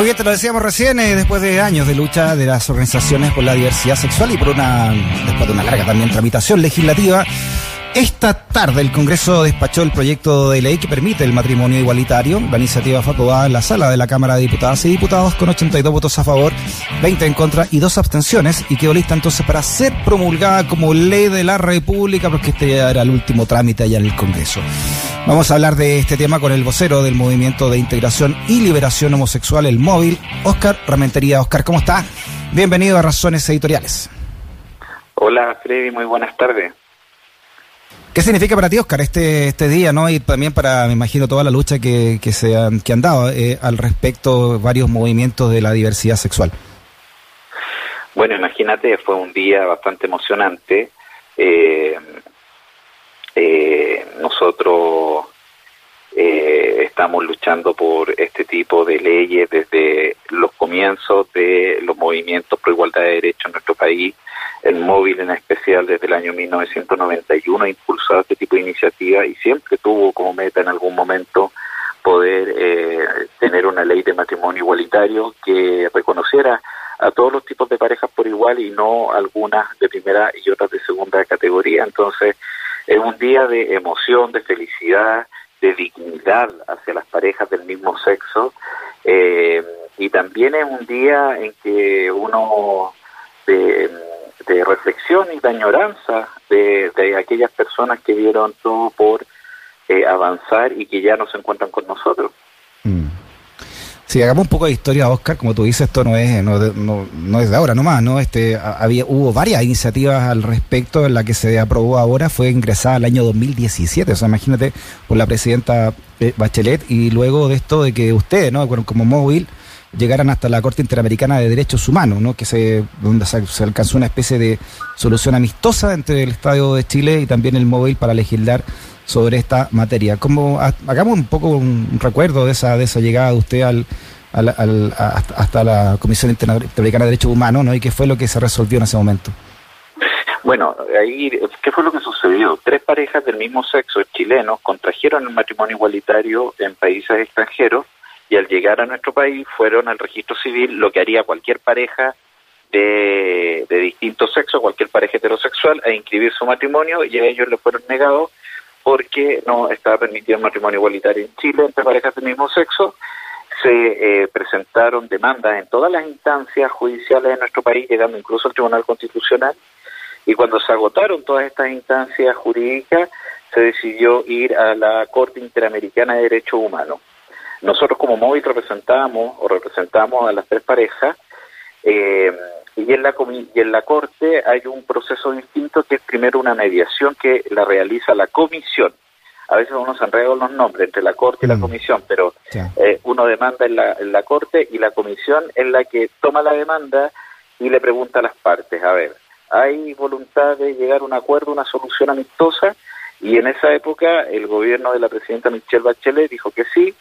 Muy bien, te lo decíamos recién, eh, después de años de lucha de las organizaciones por la diversidad sexual y por una, después de una larga también tramitación legislativa, esta tarde el Congreso despachó el proyecto de ley que permite el matrimonio igualitario. La iniciativa fue aprobada en la sala de la Cámara de Diputadas y Diputados con 82 votos a favor, 20 en contra y dos abstenciones y quedó lista entonces para ser promulgada como ley de la República porque este ya era el último trámite allá en el Congreso. Vamos a hablar de este tema con el vocero del Movimiento de Integración y Liberación Homosexual, el Móvil, Oscar Ramentería. Oscar, ¿cómo está? Bienvenido a Razones Editoriales. Hola, Freddy, muy buenas tardes. ¿Qué significa para ti, Oscar, este, este día, no? Y también para, me imagino, toda la lucha que, que, se han, que han dado eh, al respecto varios movimientos de la diversidad sexual. Bueno, imagínate, fue un día bastante emocionante. Eh, eh, nosotros estamos luchando por este tipo de leyes desde los comienzos de los movimientos por igualdad de derechos en nuestro país el móvil en especial desde el año 1991 ha impulsado este tipo de iniciativas y siempre tuvo como meta en algún momento poder eh, tener una ley de matrimonio igualitario que reconociera a todos los tipos de parejas por igual y no algunas de primera y otras de segunda categoría. Entonces, es un día de emoción, de felicidad, de dignidad hacia las parejas del mismo sexo eh, y también es un día en que uno de, de reflexión y de añoranza de, de, aquellas personas que dieron todo por eh, avanzar y que ya no se encuentran con nosotros. Mm. Sí, hagamos un poco de historia, Oscar. Como tú dices, esto no es no, no, no es de ahora nomás, ¿no? Este, había, hubo varias iniciativas al respecto. En la que se aprobó ahora fue ingresada el año 2017. O sea, imagínate, por la presidenta eh, Bachelet. Y luego de esto, de que ustedes, ¿no? Como móvil, llegaran hasta la Corte Interamericana de Derechos Humanos, ¿no? que se, donde se, se, alcanzó una especie de solución amistosa entre el Estado de Chile y también el móvil para legislar sobre esta materia. Como, hagamos un poco un recuerdo de esa, de esa llegada de usted al, al, hasta la Comisión Interamericana de Derechos Humanos ¿no? y qué fue lo que se resolvió en ese momento. Bueno, ahí, ¿qué fue lo que sucedió? Tres parejas del mismo sexo chilenos contrajeron el matrimonio igualitario en países extranjeros y al llegar a nuestro país fueron al registro civil lo que haría cualquier pareja de, de distinto sexo, cualquier pareja heterosexual, a inscribir su matrimonio y a ellos le fueron negados porque no estaba permitido el matrimonio igualitario en Chile entre parejas del mismo sexo. Se eh, presentaron demandas en todas las instancias judiciales de nuestro país, llegando incluso al Tribunal Constitucional, y cuando se agotaron todas estas instancias jurídicas, se decidió ir a la Corte Interamericana de Derechos Humanos nosotros como móvil representamos o representamos a las tres parejas eh, y, en la y en la corte hay un proceso distinto que es primero una mediación que la realiza la comisión. A veces uno se enreda los nombres entre la corte y la comisión, pero eh, uno demanda en la, en la corte y la comisión es la que toma la demanda y le pregunta a las partes, a ver, ¿hay voluntad de llegar a un acuerdo, una solución amistosa? Y en esa época el gobierno de la presidenta Michelle Bachelet dijo que sí,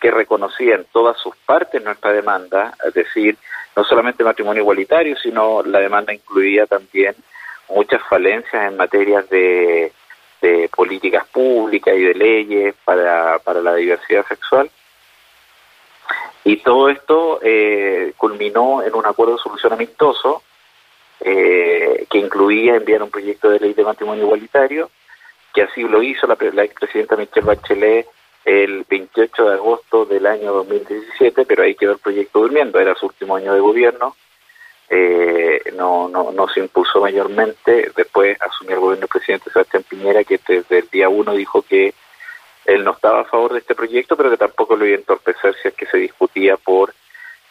que reconocía en todas sus partes nuestra demanda, es decir, no solamente matrimonio igualitario, sino la demanda incluía también muchas falencias en materias de, de políticas públicas y de leyes para, para la diversidad sexual. Y todo esto eh, culminó en un acuerdo de solución amistoso eh, que incluía enviar un proyecto de ley de matrimonio igualitario, que así lo hizo la, la expresidenta Michelle Bachelet el 28 de agosto del año 2017, pero ahí quedó el proyecto durmiendo, era su último año de gobierno, eh, no, no, no se impulsó mayormente, después asumió el gobierno del presidente Sebastián Piñera, que desde el día uno dijo que él no estaba a favor de este proyecto, pero que tampoco lo iba a entorpecer si es que se discutía por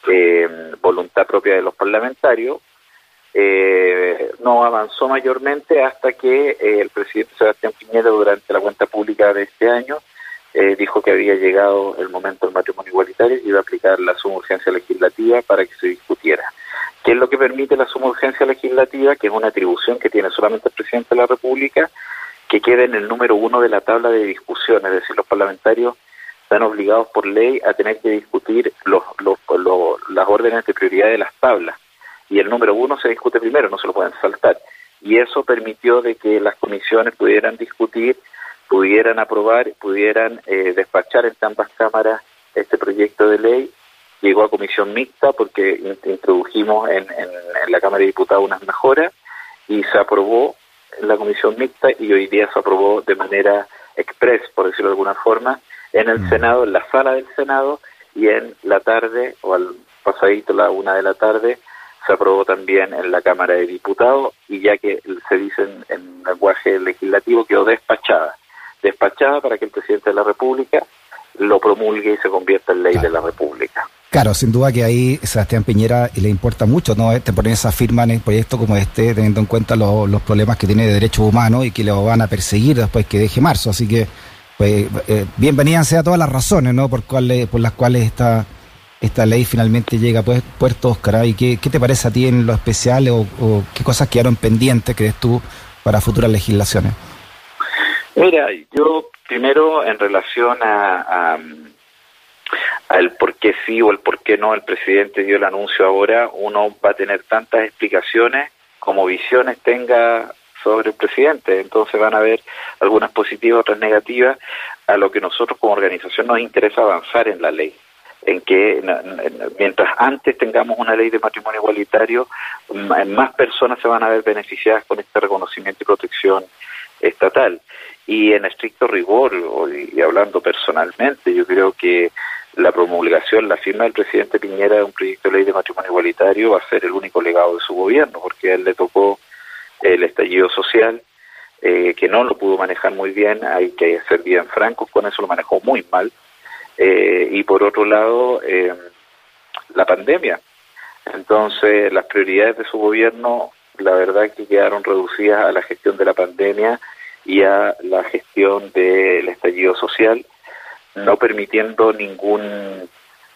eh, voluntad propia de los parlamentarios. Eh, no avanzó mayormente hasta que eh, el presidente Sebastián Piñera, durante la cuenta pública de este año, eh, dijo que había llegado el momento del matrimonio igualitario y iba a aplicar la suma urgencia legislativa para que se discutiera. ¿Qué es lo que permite la suma urgencia legislativa? Que es una atribución que tiene solamente el presidente de la República, que queda en el número uno de la tabla de discusión, es decir, los parlamentarios están obligados por ley a tener que discutir los, los, los, las órdenes de prioridad de las tablas. Y el número uno se discute primero, no se lo pueden saltar. Y eso permitió de que las comisiones pudieran discutir pudieran aprobar, pudieran eh, despachar en ambas cámaras este proyecto de ley llegó a comisión mixta porque introdujimos en, en, la Cámara de Diputados unas mejoras y se aprobó en la comisión mixta y hoy día se aprobó de manera express, por decirlo de alguna forma, en el mm. Senado, en la sala del Senado y en la tarde o al pasadito la una de la tarde se aprobó también en la Cámara de Diputados y ya que se dice en, en lenguaje legislativo quedó despachada, despachada para que el presidente de la República lo promulgue y se convierta en ley de la República. Claro, sin duda que ahí Sebastián Piñera le importa mucho, ¿no? Te poner esa firma en el proyecto como este, teniendo en cuenta los problemas que tiene de derechos humanos y que lo van a perseguir después que deje marzo. Así que, pues, eh, bienvenidas sea todas las razones, ¿no? Por, cuales, por las cuales esta, esta ley finalmente llega a pues, Puerto Oscar. ¿Y qué, qué, te parece a ti en lo especial o, o qué cosas quedaron pendientes, crees tú, para futuras legislaciones? Mira, yo primero en relación a, al por qué sí o el por qué no el presidente dio el anuncio ahora, uno va a tener tantas explicaciones como visiones tenga sobre el presidente. Entonces van a haber algunas positivas, otras negativas, a lo que nosotros como organización nos interesa avanzar en la ley. En que mientras antes tengamos una ley de matrimonio igualitario, más personas se van a ver beneficiadas con este reconocimiento y protección estatal. Y en estricto rigor, y hablando personalmente, yo creo que la promulgación, la firma del presidente Piñera de un proyecto de ley de matrimonio igualitario va a ser el único legado de su gobierno, porque a él le tocó el estallido social, eh, que no lo pudo manejar muy bien, hay que ser bien francos, con eso lo manejó muy mal. Eh, y por otro lado, eh, la pandemia. Entonces, las prioridades de su gobierno, la verdad que quedaron reducidas a la gestión de la pandemia y a la gestión del estallido social, no permitiendo ningún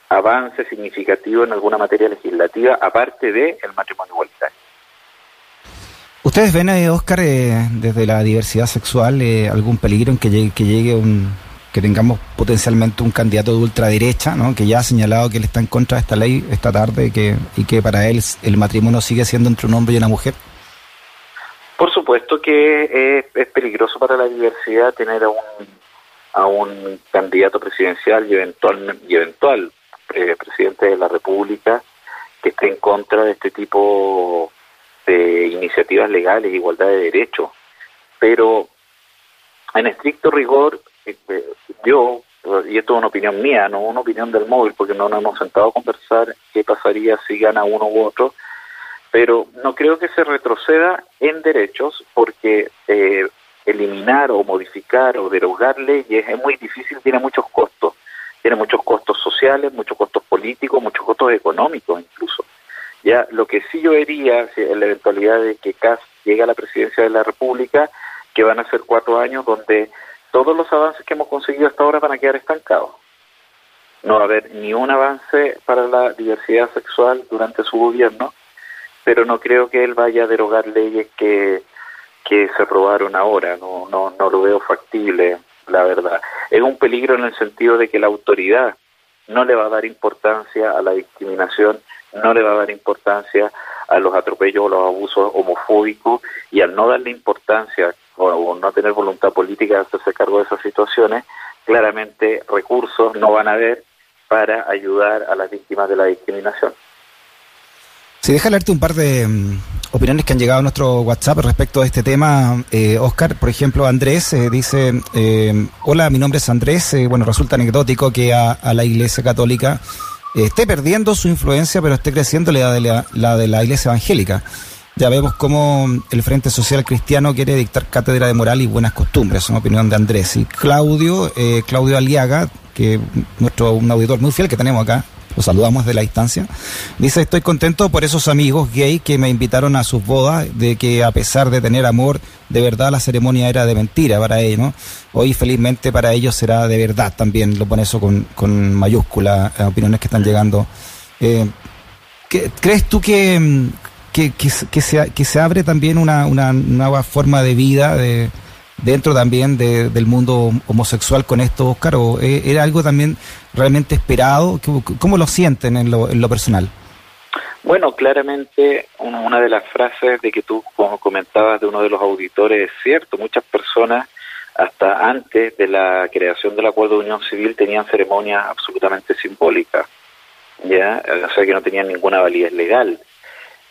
avance significativo en alguna materia legislativa, aparte de el matrimonio igualitario. ¿Ustedes ven, eh, Oscar, eh, desde la diversidad sexual, eh, algún peligro en que llegue, que llegue un, que tengamos potencialmente un candidato de ultraderecha, ¿no? que ya ha señalado que él está en contra de esta ley esta tarde que, y que para él el matrimonio sigue siendo entre un hombre y una mujer? Por supuesto que es, peligroso para la diversidad tener a un, a un candidato presidencial y eventual, y eventual eh, presidente de la República que esté en contra de este tipo de iniciativas legales, igualdad de derechos. Pero en estricto rigor, este, yo, y esto es una opinión mía, no una opinión del móvil, porque no nos hemos sentado a conversar qué pasaría si gana uno u otro, pero no creo que se retroceda en derechos porque eh, eliminar o modificar o derogar leyes es muy difícil, tiene muchos costos. Tiene muchos costos sociales, muchos costos políticos, muchos costos económicos incluso. Ya lo que sí yo vería en la eventualidad de que CAS llegue a la presidencia de la República, que van a ser cuatro años donde todos los avances que hemos conseguido hasta ahora van a quedar estancados. No va a haber ni un avance para la diversidad sexual durante su gobierno, pero no creo que él vaya a derogar leyes que, que se aprobaron ahora, no, no, no lo veo factible, la verdad. Es un peligro en el sentido de que la autoridad no le va a dar importancia a la discriminación, no le va a dar importancia a los atropellos o los abusos homofóbicos y al no darle importancia o, no tener voluntad política de hacerse cargo de esas situaciones, claramente recursos no van a haber para ayudar a las víctimas de la discriminación. Si deja leerte un par de mm, opiniones que han llegado a nuestro WhatsApp respecto a este tema. Eh, Oscar, por ejemplo, Andrés eh, dice, eh, hola, mi nombre es Andrés. bueno, resulta anecdótico que a, la Iglesia Católica esté perdiendo su influencia, pero esté creciendo la de la, la de la Iglesia Evangélica. Ya vemos cómo el Frente Social Cristiano quiere dictar cátedra de moral y buenas costumbres, es una opinión de Andrés. Y Claudio, Claudio Aliaga, que nuestro un auditor muy fiel que tenemos acá, lo saludamos de la distancia. Dice, estoy contento por esos amigos gay que me invitaron a sus bodas, de que a pesar de tener amor, de verdad la ceremonia era de mentira para ellos, ¿no? Hoy felizmente para ellos será de verdad también, lo pone eso con, con mayúscula, eh, opiniones que están llegando. Eh, ¿Crees tú que, que, que, se, que se abre también una, una nueva forma de vida, dentro también del mundo homosexual con esto, Oscar? ¿O eh, era algo también realmente esperado? ¿Cómo lo sienten en lo, en lo personal? Bueno, claramente una de las frases de que tú comentabas de uno de los auditores es cierto. Muchas personas hasta antes de la creación del acuerdo de unión civil tenían ceremonias absolutamente simbólicas. ya, o sea que no tenían ninguna validez legal.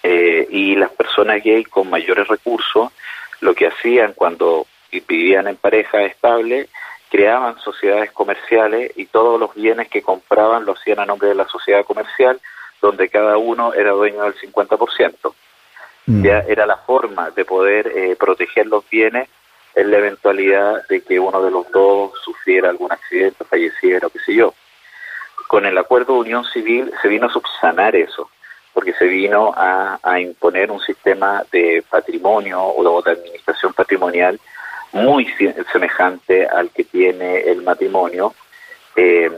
Eh, y las personas gay con mayores recursos lo que hacían cuando vivían en pareja estable, creaban sociedades comerciales y todos los bienes que compraban lo hacían a nombre de la sociedad comercial, donde cada uno era dueño del 50%. Mm. Ya era la forma de poder eh, proteger los bienes en la eventualidad de que uno de los dos sufriera algún accidente, falleciera o qué sé yo. Con el acuerdo de unión civil se vino a subsanar eso porque se vino a, imponer un sistema de patrimonio o de administración patrimonial muy semejante al que tiene el matrimonio eh,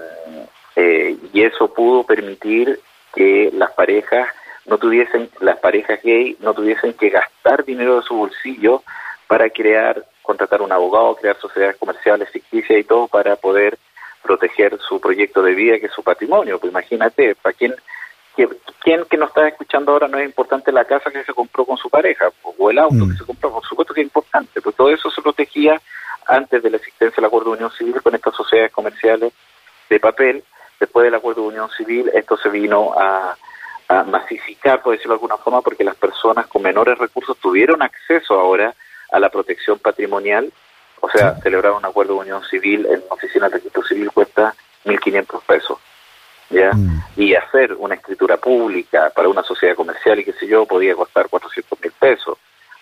eh, y eso pudo permitir que las parejas no tuviesen las parejas gay no tuviesen que gastar dinero de su bolsillo para crear contratar un abogado crear sociedades comerciales ficticias y todo para poder proteger su proyecto de vida que es su patrimonio. Pues imagínate para quién ¿quién que nos está escuchando ahora no es importante la casa que se compró con su pareja o el auto mm. que se compró? Por supuesto que es importante, pues todo eso se protegía antes de la existencia del acuerdo de unión civil con estas sociedades comerciales de papel. Después del acuerdo de unión civil, esto se vino a, masificar, por decirlo de alguna forma, porque las personas con menores recursos tuvieron acceso ahora a la protección patrimonial. O sea, celebrar un acuerdo de unión civil en oficina de registro civil cuesta 1.500 pesos. ¿Ya? Mm. Y hacer una escritura pública para una sociedad comercial y qué sé yo, podía costar 400 mil pesos.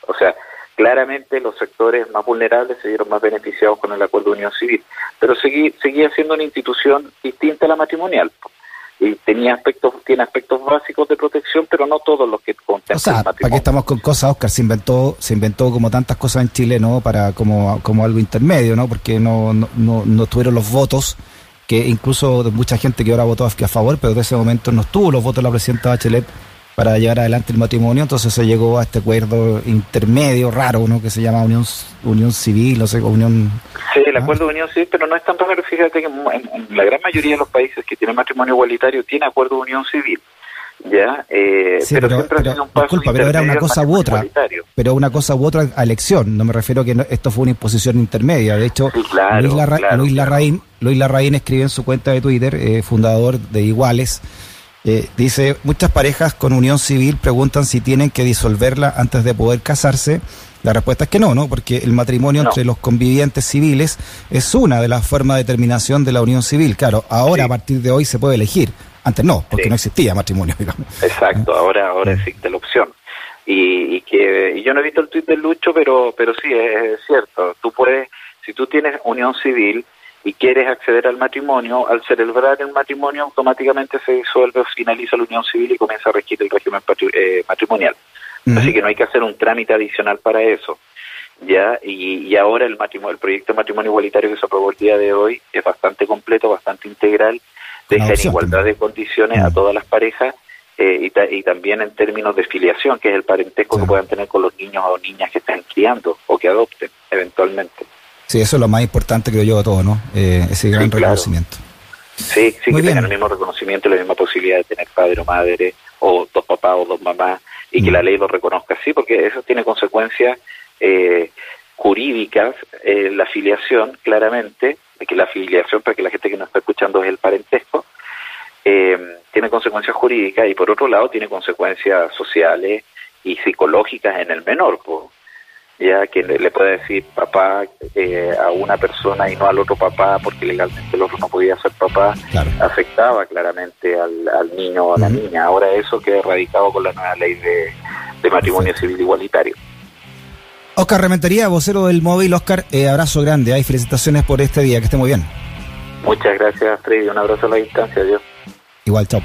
O sea, claramente los sectores más vulnerables se vieron más beneficiados con el acuerdo de unión civil, pero seguí, seguía siendo una institución distinta a la matrimonial. Y tenía aspectos, tiene aspectos básicos de protección, pero no todos los que contemplan o sea, ¿Para qué estamos con cosas, Oscar? Se inventó, se inventó como tantas cosas en Chile, ¿no? Para como, como algo intermedio, ¿no? Porque no, no, no, no tuvieron los votos que incluso mucha gente que ahora votó a favor, pero de ese momento no estuvo los votos de la presidenta Bachelet para llevar adelante el matrimonio, entonces se llegó a este acuerdo intermedio raro, ¿no? Que se llama unión unión civil, no sé, unión... Sí, el acuerdo de unión civil, pero no es tan raro, fíjate que en, la gran mayoría de los países que tienen matrimonio igualitario tiene acuerdo de unión civil. ¿ya? Eh, pero, disculpa, pero era una cosa u otra. Pero una cosa u otra a elección. No me refiero a que esto fue una imposición intermedia. De hecho, Luis, Larraín, Luis, Larraín, escribe en su cuenta de Twitter, eh, fundador de Iguales, eh, dice, muchas parejas con unión civil preguntan si tienen que disolverla antes de poder casarse. La respuesta es que no, ¿no? Porque el matrimonio entre los convivientes civiles es una de las formas de determinación de la unión civil. Claro, ahora a partir de hoy se puede elegir. Antes no, porque no existía matrimonio, digamos. Exacto, ahora ahora existe la opción. Y, que y yo no he visto el tuit de Lucho, pero pero sí, es, cierto. Tú puedes, si tú tienes unión civil y quieres acceder al matrimonio, al celebrar el matrimonio automáticamente se disuelve o finaliza la unión civil y comienza a regir el régimen eh, matrimonial. Así que no hay que hacer un trámite adicional para eso. ya y, y ahora el matrimonio, el proyecto de matrimonio igualitario que se aprobó el día de hoy es bastante completo, bastante integral deja en igualdad de condiciones a todas las parejas eh, y, también en términos de filiación, que es el parentesco que puedan tener con los niños o niñas que estén criando o que adopten eventualmente. Sí, eso es lo más importante, creo yo, de todo, ¿no? Eh, ese gran reconocimiento. Sí, sí, que tengan el mismo reconocimiento y la misma posibilidad de tener padre o madre, o dos papás o dos mamás, y que mm. la ley lo reconozca así, porque eso tiene consecuencias eh, jurídicas, la filiación, claramente, que la filiación, para que la gente que nos está escuchando es el parentesco, eh, tiene consecuencias jurídicas y por otro lado tiene consecuencias sociales y psicológicas en el menor, ya que le, puede decir papá eh, a una persona y no al otro papá porque legalmente el otro no podía ser papá, afectaba claramente al, niño o a la niña. Ahora eso queda erradicado con la nueva ley de, matrimonio civil igualitario. Oscar Rementería, vocero del móvil. Oscar, eh, abrazo grande. Hay felicitaciones por este día. Que esté muy bien. Muchas gracias, Freddy. Un abrazo a la distancia. Adiós. Igual, chao.